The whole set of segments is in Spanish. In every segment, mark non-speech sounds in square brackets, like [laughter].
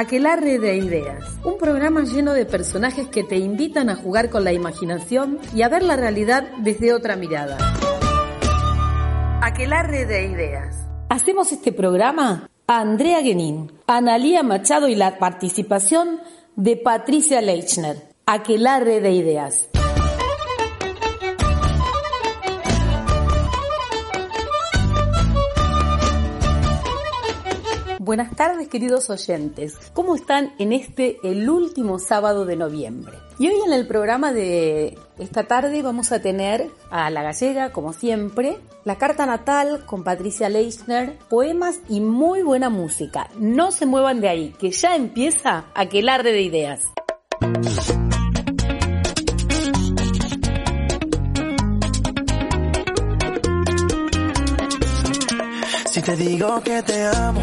Aquelarre de Ideas, un programa lleno de personajes que te invitan a jugar con la imaginación y a ver la realidad desde otra mirada. Aquelarre de Ideas. Hacemos este programa a Andrea Genin, Analía Machado y la participación de Patricia Leichner. Aquelarre de Ideas. Buenas tardes queridos oyentes, ¿cómo están en este, el último sábado de noviembre? Y hoy en el programa de esta tarde vamos a tener a la gallega, como siempre, la carta natal con Patricia Leichner, poemas y muy buena música. No se muevan de ahí, que ya empieza Aquelarre de Ideas. Si te digo que te amo,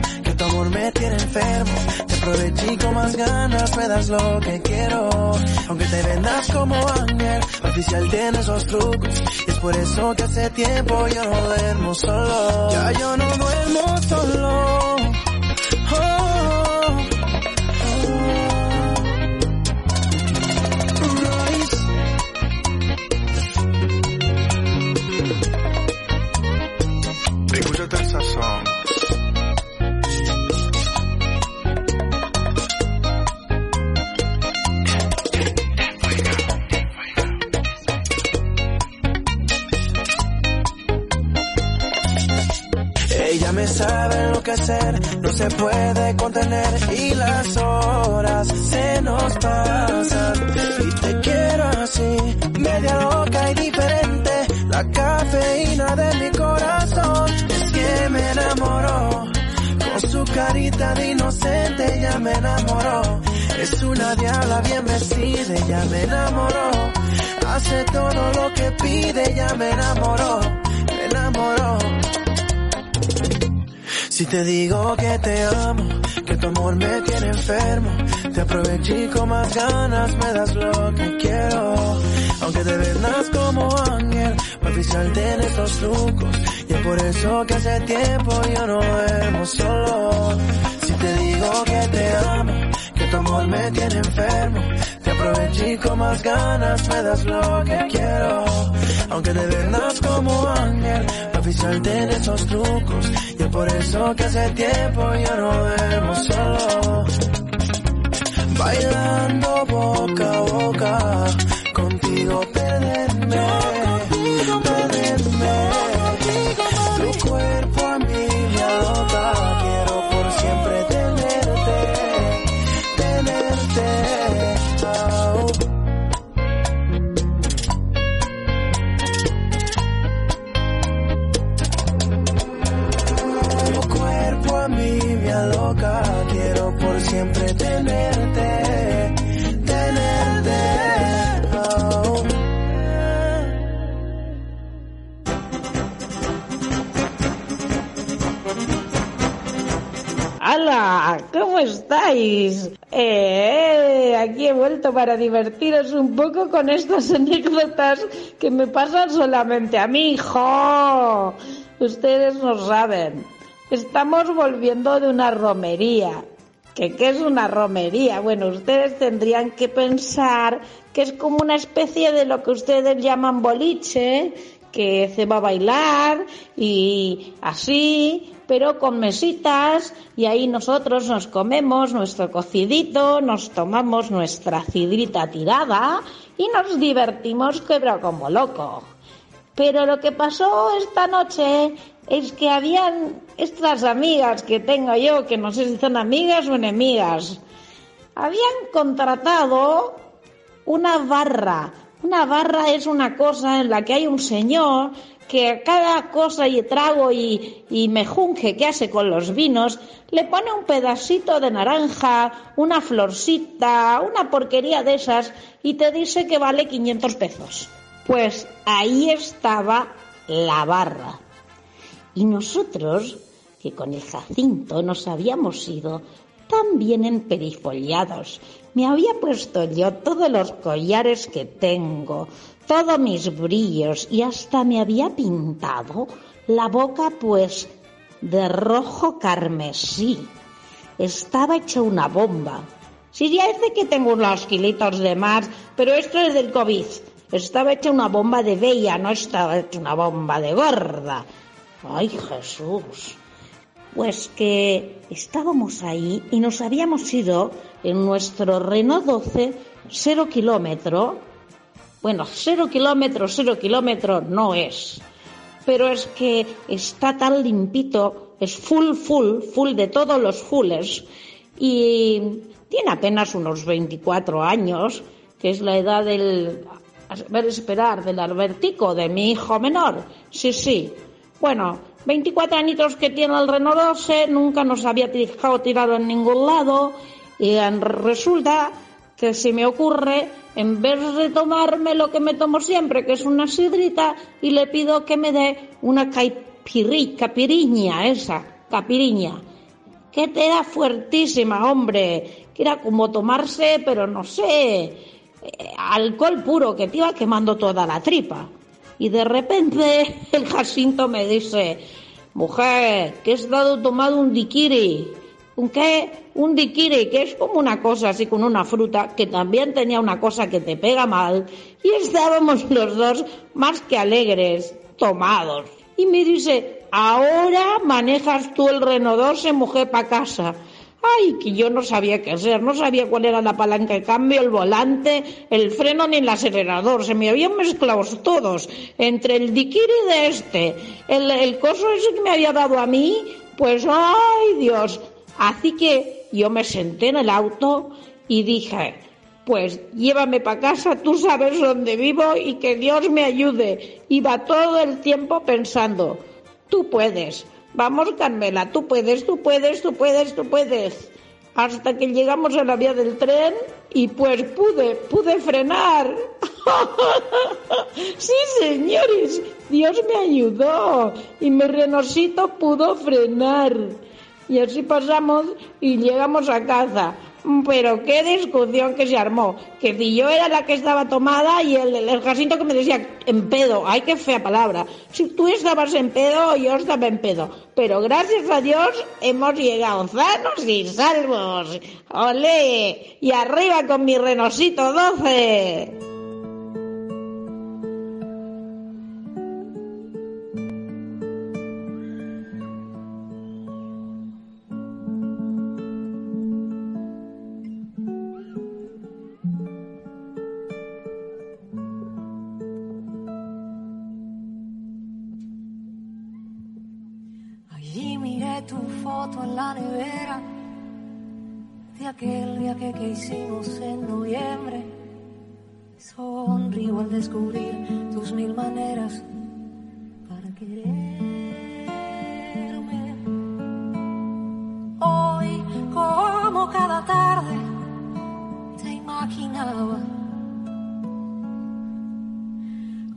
amor me tiene enfermo, te aproveché con más ganas me das lo que quiero. Aunque te vendas como ángel, oficial tiene esos trucos. Y es por eso que hace tiempo yo no duermo solo. Ya yo no duermo solo. Puede contener y las horas se nos pasan. Y te quiero así, media loca y diferente, la cafeína de mi corazón. Es que me enamoró, con su carita de inocente ya me enamoró. Es una diabla bien vestida, ya me enamoró. Hace todo lo que pide, ya me enamoró, te digo que te amo, que tu amor me tiene enfermo, te aproveché con más ganas me das lo que quiero. Aunque te vendas como ángel, oficial tiene estos trucos, y es por eso que hace tiempo yo no duermo solo. Si te digo que te amo, que tu amor me tiene enfermo, aproveché con más ganas me das lo que quiero. Aunque te vendas como ángel, oficial tiene esos trucos, y es por eso que hace tiempo yo no duermo solo. Bailando boca a boca, contigo perderme, ¿Cómo estáis? Eh, aquí he vuelto para divertiros un poco con estas [laughs] anécdotas que me pasan solamente a mí, hijo. Ustedes no saben. Estamos volviendo de una romería. ¿Que qué es una romería? Bueno, ustedes tendrían que pensar que es como una especie de lo que ustedes llaman boliche, que se va a bailar y así, pero con mesitas y ahí nosotros nos comemos nuestro cocidito, nos tomamos nuestra cidrita tirada y nos divertimos quebra como loco. Pero lo que pasó esta noche es que habían estas amigas que tengo yo, que no sé si son amigas o enemigas, habían contratado una barra Una barra es una cosa en la que hay un señor que a cada cosa y trago y, y mejunje que hace con los vinos le pone un pedacito de naranja, una florcita, una porquería de esas y te dice que vale 500 pesos. Pues ahí estaba la barra. Y nosotros, que con el Jacinto nos habíamos ido tan bien emperifollados, me había puesto yo todos los collares que tengo, todos mis brillos y hasta me había pintado la boca pues de rojo carmesí. Estaba hecha una bomba. Sí, ya es de que tengo unos kilitos de más, pero esto es del COVID. Estaba hecha una bomba de bella, no estaba hecha una bomba de gorda. Ay, Jesús. Pues que estábamos ahí y nos habíamos ido en nuestro Renault 12, cero kilómetro. Bueno, cero kilómetros, cero kilómetros no es. Pero es que está tan limpito, es full, full, full de todos los fulls. Y tiene apenas unos 24 años, que es la edad del, a ver, esperar, del Albertico, de mi hijo menor. Sí, sí. Bueno, 24 añitos que tiene el Renault 12, nunca nos había dejado tirado en ningún lado y resulta que se me ocurre, en vez de tomarme lo que me tomo siempre, que es una sidrita, y le pido que me dé una caipirri, capiriña, esa, capiriña, que te da fuertísima, hombre, que era como tomarse, pero no sé, eh, alcohol puro, que te iba quemando toda la tripa. Y de repente [laughs] el Jacinto me dice, mujer, que he estado tomando un diquiri. ¿Un qué? Un diquiri, que es como una cosa así con una fruta, que también tenía una cosa que te pega mal. Y estábamos [laughs] los dos más que alegres, tomados. Y me dice, ahora manejas tú el Renault 12, mujer, para casa. Ay, que yo no sabía qué hacer, no sabía cuál era la palanca de cambio, el volante, el freno ni el acelerador, se me habían mezclado todos, entre el diquiri de este, el, el coso ese que me había dado a mí, pues ay Dios. Así que yo me senté en el auto y dije, pues llévame para casa, tú sabes dónde vivo y que Dios me ayude. Iba todo el tiempo pensando, tú puedes, Vamos, Carmela, tú puedes, tú puedes, tú puedes, tú puedes. Hasta que llegamos a la vía del tren y pues pude, pude frenar. [laughs] sí, señores, Dios me ayudó y mi renosito pudo frenar. Y así pasamos y llegamos a casa. Pero qué discusión que se armó. Que si yo era la que estaba tomada y el, el Jacinto que me decía en pedo. Ay, qué fea palabra. Si tú estabas en pedo, yo estaba en pedo. Pero gracias a Dios hemos llegado sanos y salvos. ¡Olé! Y arriba con mi renosito 12. Hicimos en noviembre. Sonrío al descubrir tus mil maneras para quererme. Hoy, como cada tarde, te imaginaba.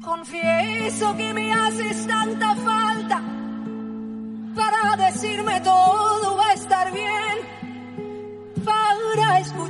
Confieso que me haces tanta falta para decirme todo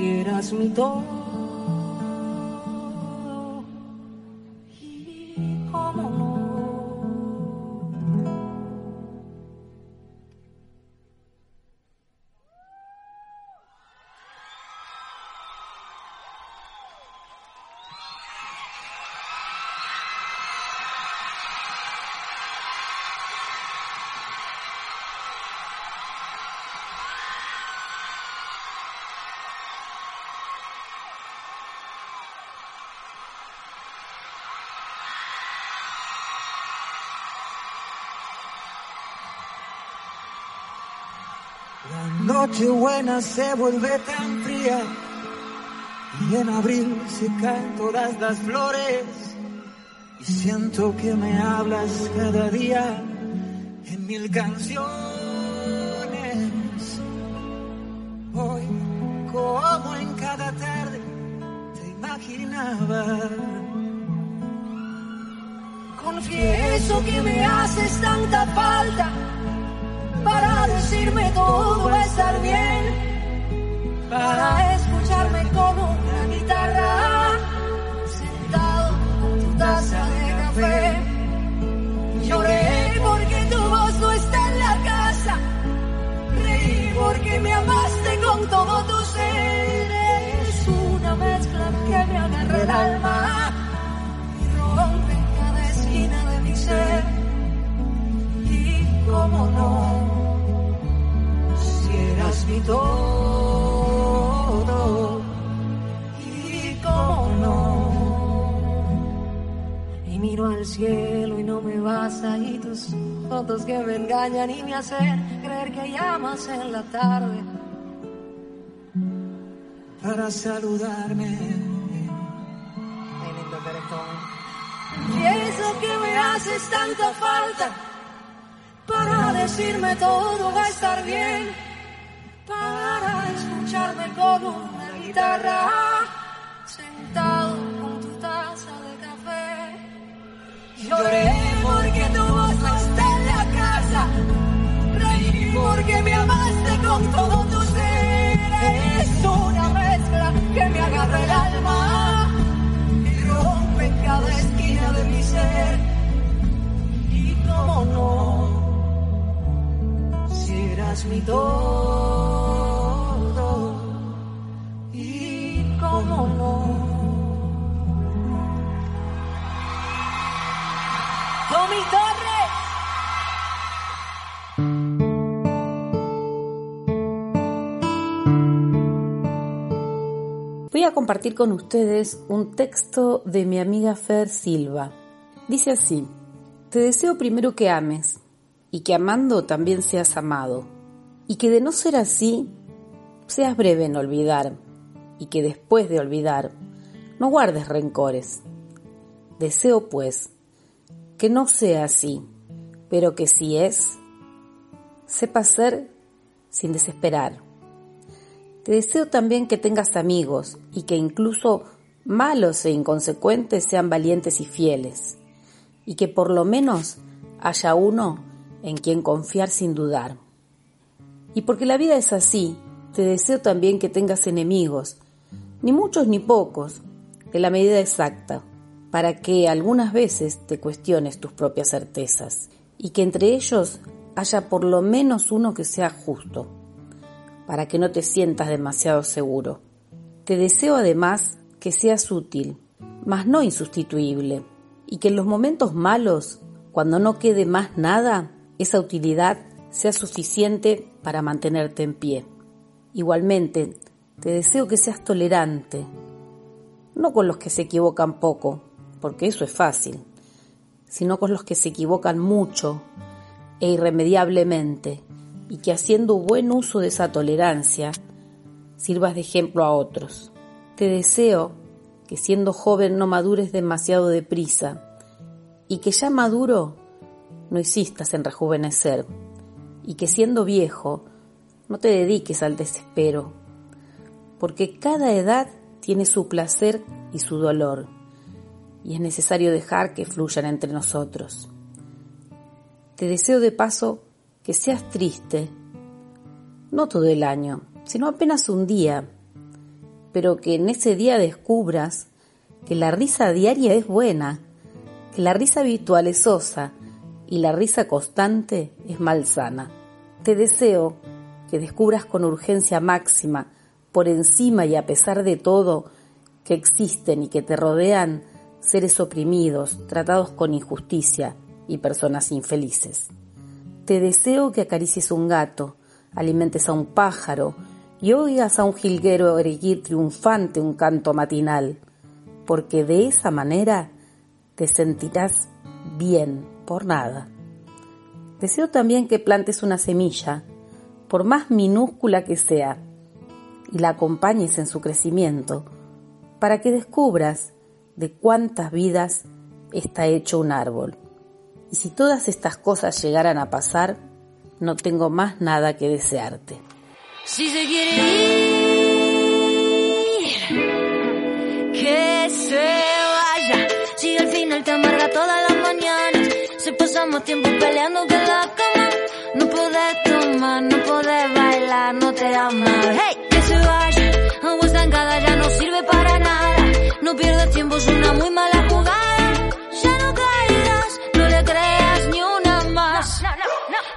si eras mi todo. La noche buena se vuelve tan fría y en abril se caen todas las flores y siento que me hablas cada día en mil canciones. Hoy, como en cada tarde, te imaginaba. Confieso que me haces tanta falta para decirme todo va a escucharme como una guitarra, sentado en tu taza de café. Lloré porque tu voz no está en la casa, reí porque me amaste con todo tu ser. Es una mezcla que me agarra el alma y rompe cada esquina de mi ser. Y cómo no, si eras mi todo. Miro al cielo y no me basta y tus fotos que me engañan y me hacen creer que llamas en la tarde. para saludarme. Lindo. Y eso que me haces tanta falta para decirme todo va a estar bien, para escucharme como una guitarra, Lloré porque tu voz no está en la casa, reí porque me amaste con todo tu ser. Es una mezcla que me agarra el alma y rompe cada esquina de mi ser. Y cómo no, si eras mi todo. Y cómo no. Tommy Torres. Voy a compartir con ustedes un texto de mi amiga Fer Silva. Dice así, te deseo primero que ames y que amando también seas amado y que de no ser así seas breve en olvidar y que después de olvidar no guardes rencores. Deseo pues que no sea así, pero que si es, sepa ser sin desesperar. Te deseo también que tengas amigos y que incluso malos e inconsecuentes sean valientes y fieles, y que por lo menos haya uno en quien confiar sin dudar. Y porque la vida es así, te deseo también que tengas enemigos, ni muchos ni pocos, de la medida exacta, para que algunas veces te cuestiones tus propias certezas, y que entre ellos haya por lo menos uno que sea justo para que no te sientas demasiado seguro. Te deseo además que seas útil, mas no insustituible, y que en los momentos malos, cuando no quede más nada, esa utilidad sea suficiente para mantenerte en pie. Igualmente, te deseo que seas tolerante, no con los que se equivocan poco, porque eso es fácil, sino con los que se equivocan mucho e irremediablemente, y que haciendo buen uso de esa tolerancia sirvas de ejemplo a otros. Te deseo que siendo joven no madures demasiado deprisa y que ya maduro no insistas en rejuvenecer y que siendo viejo no te dediques al desespero, porque cada edad tiene su placer y su dolor y es necesario dejar que fluyan entre nosotros. Te deseo de paso que seas triste, no todo el año, sino apenas un día, pero que en ese día descubras que la risa diaria es buena, que la risa habitual es sosa y la risa constante es malsana. Te deseo que descubras con urgencia máxima, por encima y a pesar de todo, que existen y que te rodean seres oprimidos, tratados con injusticia y personas infelices. Te deseo que acaricies un gato, alimentes a un pájaro y oigas a un jilguero erguir triunfante un canto matinal, porque de esa manera te sentirás bien por nada. Deseo también que plantes una semilla, por más minúscula que sea, y la acompañes en su crecimiento, para que descubras de cuántas vidas está hecho un árbol. Y si todas estas cosas llegaran a pasar, no tengo más nada que desearte. Si se quiere ir, que se vaya. Si al final te amarga todas las mañanas, si pasamos tiempo peleando que la cama, no podés tomar, no podés bailar, no te ama. Hey, No pierdas tiempo, es una muy mala jugada. Ya no caigas, no le creas ni una más.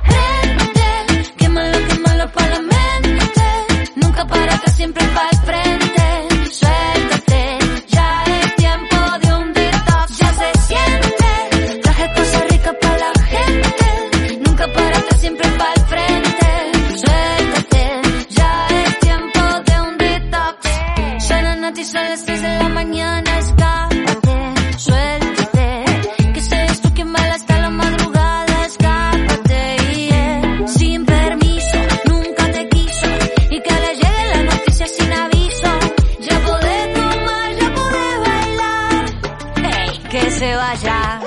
Gente, quémalo, quémalo para la mente. Nunca para atrás, siempre para el frente. Que se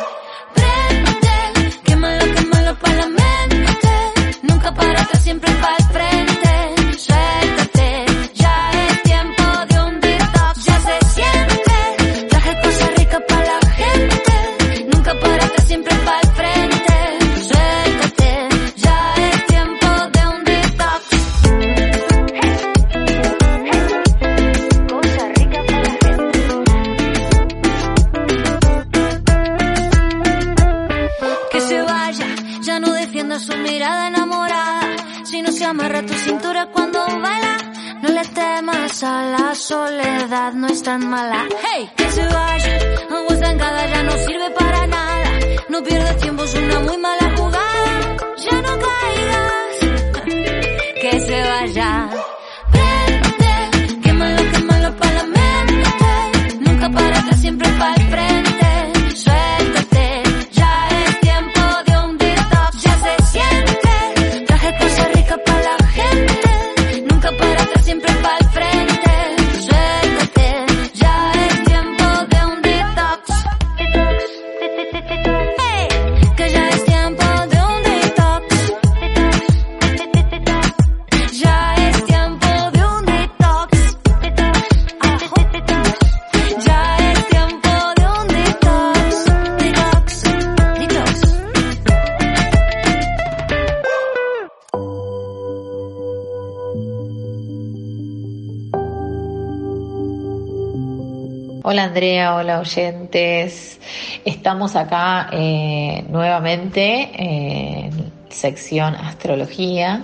Hola Andrea, hola oyentes. Estamos acá eh, nuevamente en sección astrología.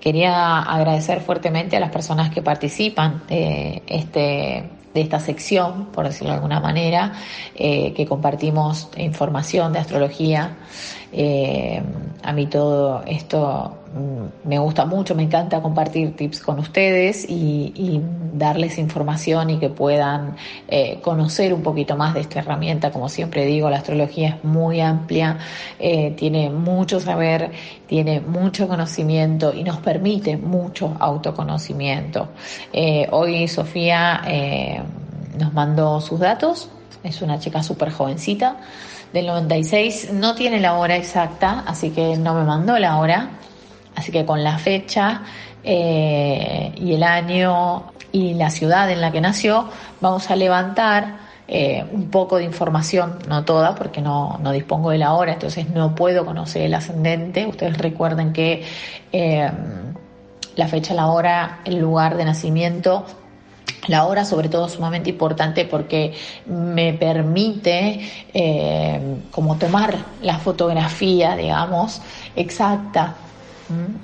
Quería agradecer fuertemente a las personas que participan de, este, de esta sección, por decirlo de alguna manera, eh, que compartimos información de astrología. Eh, a mí todo esto mm, me gusta mucho, me encanta compartir tips con ustedes y, y darles información y que puedan eh, conocer un poquito más de esta herramienta. Como siempre digo, la astrología es muy amplia, eh, tiene mucho saber, tiene mucho conocimiento y nos permite mucho autoconocimiento. Eh, hoy Sofía eh, nos mandó sus datos, es una chica súper jovencita del 96, no tiene la hora exacta, así que no me mandó la hora, así que con la fecha eh, y el año y la ciudad en la que nació, vamos a levantar eh, un poco de información, no toda, porque no, no dispongo de la hora, entonces no puedo conocer el ascendente. Ustedes recuerden que eh, la fecha, la hora, el lugar de nacimiento la hora sobre todo es sumamente importante porque me permite eh, como tomar la fotografía, digamos, exacta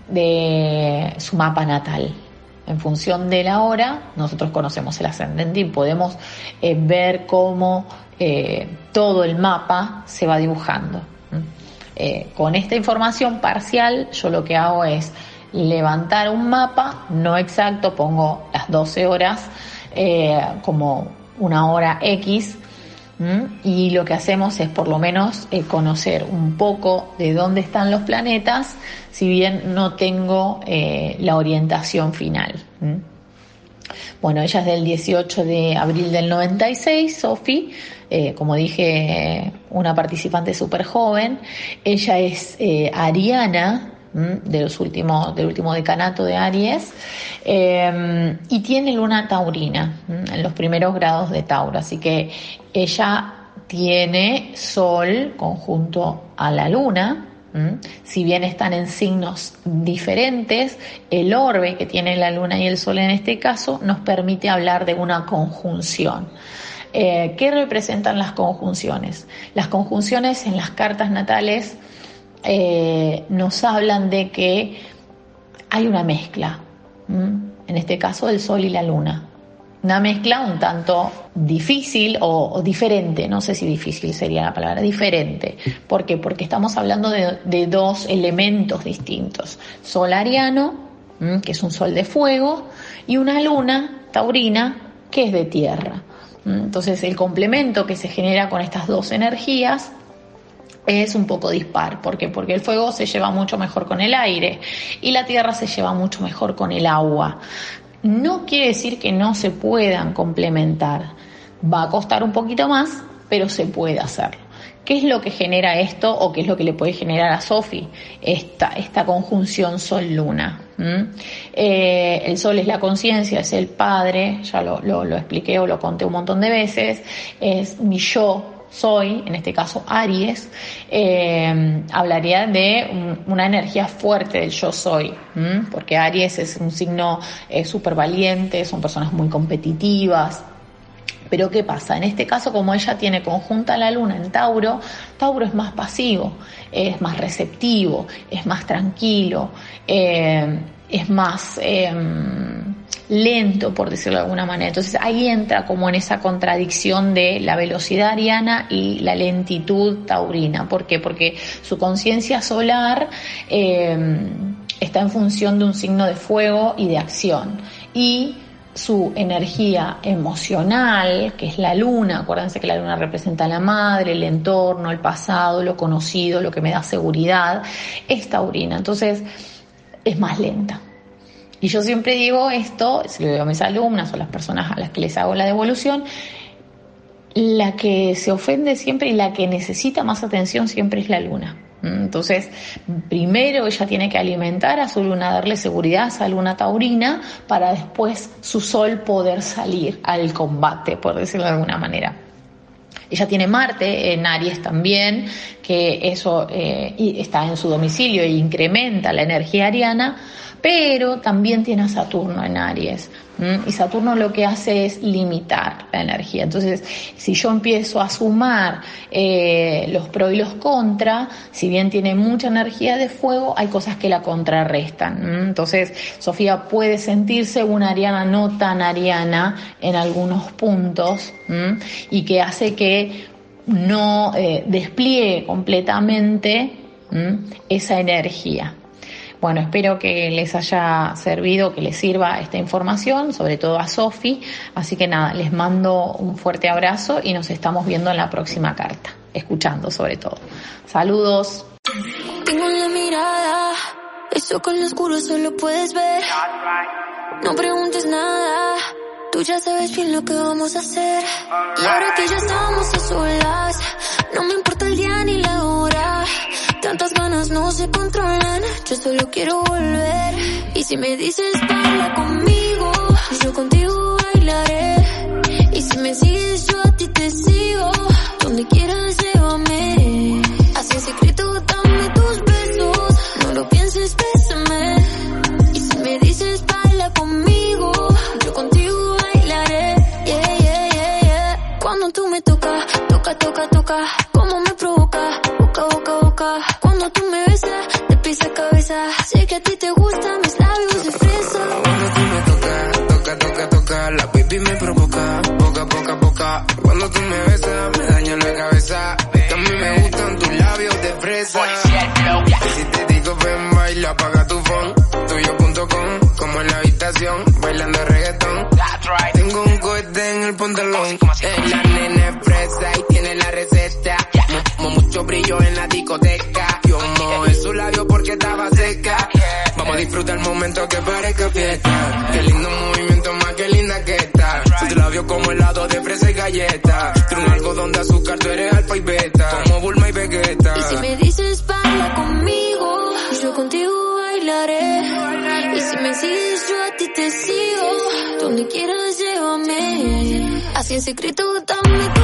de su mapa natal. En función de la hora, nosotros conocemos el ascendente y podemos eh, ver cómo eh, todo el mapa se va dibujando. con esta información parcial, yo lo que hago es levantar un mapa, no exacto, pongo las 12 horas eh, como una hora X y lo que hacemos es por lo menos eh, conocer un poco de dónde están los planetas, si bien no tengo eh, la orientación final. Bueno, ella es del 18 de abril del 96, Sofi, como dije, una participante súper joven. Ella es ariana, de los últimos, del último decanato de Aries, em, y tiene luna taurina en los primeros grados de Tauro, así que ella tiene Sol conjunto a la luna, si bien están en signos diferentes, el orbe que tiene la luna y el sol en este caso nos permite hablar de una conjunción. Eh, ¿Qué representan las conjunciones? Las conjunciones en las cartas natales eh, nos hablan de que hay una mezcla, en este caso el Sol y la Luna. Una mezcla un tanto difícil o, diferente, no sé si difícil sería la palabra, diferente. ¿Por qué? Porque estamos hablando de, dos elementos distintos. Sol ariano, que es un sol de fuego, y una luna taurina, que es de tierra. Entonces el complemento que se genera con estas dos energías es un poco dispar. ¿Por qué? Porque el fuego se lleva mucho mejor con el aire y la tierra se lleva mucho mejor con el agua. No quiere decir que no se puedan complementar. Va a costar un poquito más, pero se puede hacerlo. ¿Qué es lo que genera esto o qué es lo que le puede generar a Sofi esta, esta conjunción Sol-Luna? Eh, el Sol es la conciencia, es el Padre, ya lo, lo, lo expliqué o lo conté un montón de veces, es mi yo, soy, en este caso Aries, eh, hablaría de una energía fuerte del yo soy, porque Aries es un signo eh, súper valiente, son personas muy competitivas. Pero ¿qué pasa? En este caso, como ella tiene conjunta la luna en Tauro, Tauro es más pasivo, es más receptivo, es más tranquilo, eh, es más lento, por decirlo de alguna manera. Entonces ahí entra como en esa contradicción de la velocidad ariana y la lentitud taurina. ¿Por qué? Porque su conciencia solar eh, está en función de un signo de fuego y de acción. Y su energía emocional, que es la luna, acuérdense que la luna representa a la madre, el entorno, el pasado, lo conocido, lo que me da seguridad, es taurina. Entonces, es más lenta. Y yo siempre digo esto, se lo digo a mis alumnas o a las personas a las que les hago la devolución, la que se ofende siempre y la que necesita más atención siempre es la luna. Entonces, primero ella tiene que alimentar a su luna, darle seguridad a esa luna taurina para después su sol poder salir al combate, por decirlo de alguna manera. Ella tiene Marte en Aries también, que eso eh, está en su domicilio e incrementa la energía ariana, pero también tiene a Saturno en Aries. Y Saturno lo que hace es limitar la energía. Entonces, si yo empiezo a sumar eh, los pros y los contra, si bien tiene mucha energía de fuego, hay cosas que la contrarrestan. Entonces, Sofía puede sentirse una ariana no tan ariana en algunos puntos y que hace que no eh, despliegue completamente esa energía. Bueno, espero que les haya servido, que les sirva esta información, sobre todo a Sofi. Así que nada, les mando un fuerte abrazo y nos estamos viendo en la próxima carta, escuchando sobre todo. Saludos. Tengo la mirada, eso con lo oscuro solo puedes ver. No preguntes nada, tú ya sabes bien lo que vamos a hacer. Y ahora que ya estamos a solas, no me importa no se controlan, yo solo quiero volver. Y si me dices baila conmigo, yo contigo bailaré. Y si me sigues yo a ti te sigo, donde quieras brillo en la discoteca. Yo en su labio porque estaba seca. Vamos a disfrutar el momento que parezca fiesta. Qué lindo movimiento, más que linda que está. Su labio como helado de fresa y galleta. Tú un algodón de azúcar, tú eres alfa y beta. Como Bulma y Vegeta. Y si me dices baila conmigo, yo contigo bailaré. Y si me sigues, yo a ti te sigo. Donde quieras, llévame. Así en secreto, dame tus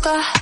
boca.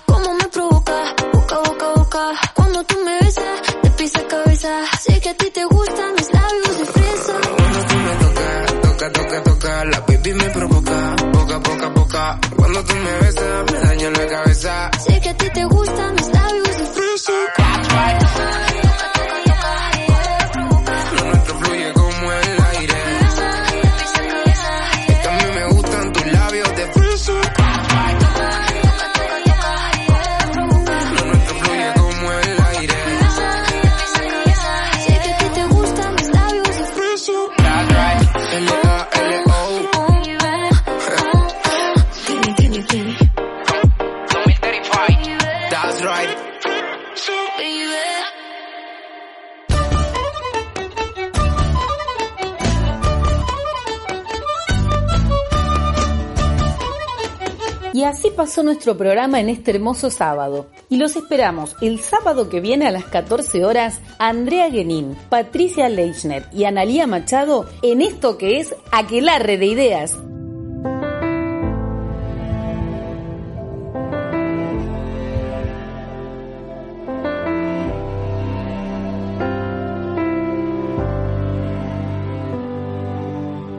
Pasó nuestro programa en este hermoso sábado. Y los esperamos el sábado que viene a las 14 horas Andrea Guenín, Patricia Leichner y Analía Machado en esto que es Aquelarre de Ideas.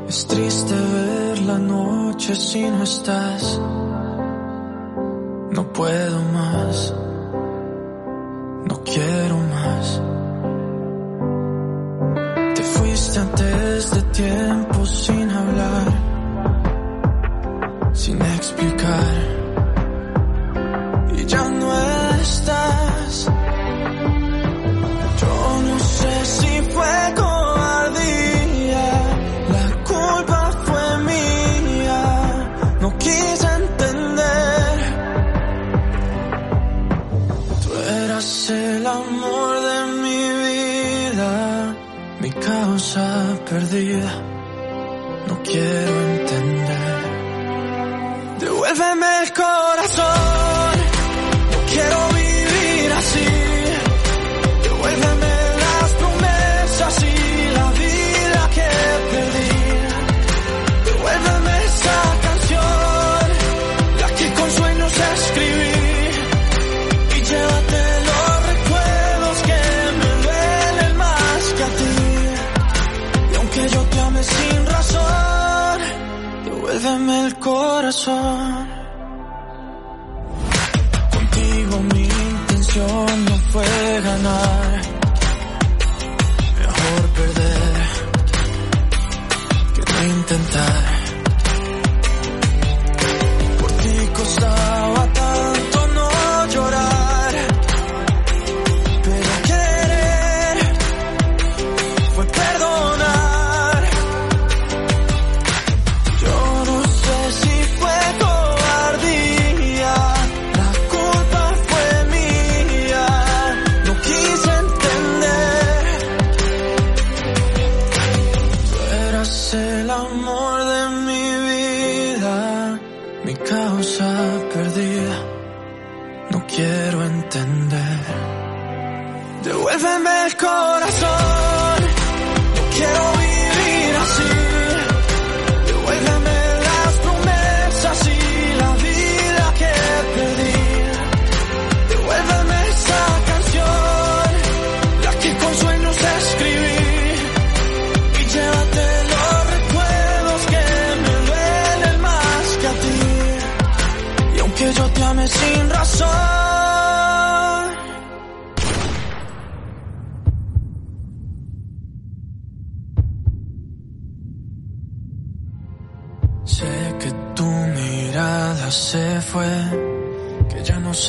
Es triste ver la noche si no estás. No puedo más. No quiero más. Te fuiste antes de tiempo sin hablar. Sin explicar. Corazón. Mi causa perdida, no quiero entender. Devuélveme el corazón,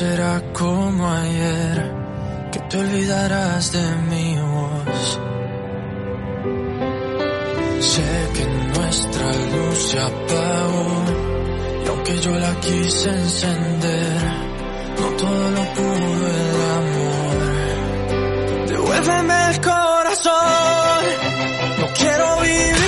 será como ayer. que te olvidarás de mi voz. Sé que nuestra luz se apagó y aunque yo la quise encender, no todo lo pudo el amor. Devuélveme el corazón, no quiero vivir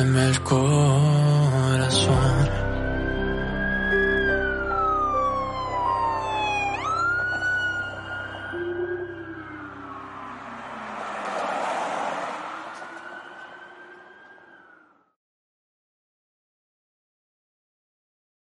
el corazón.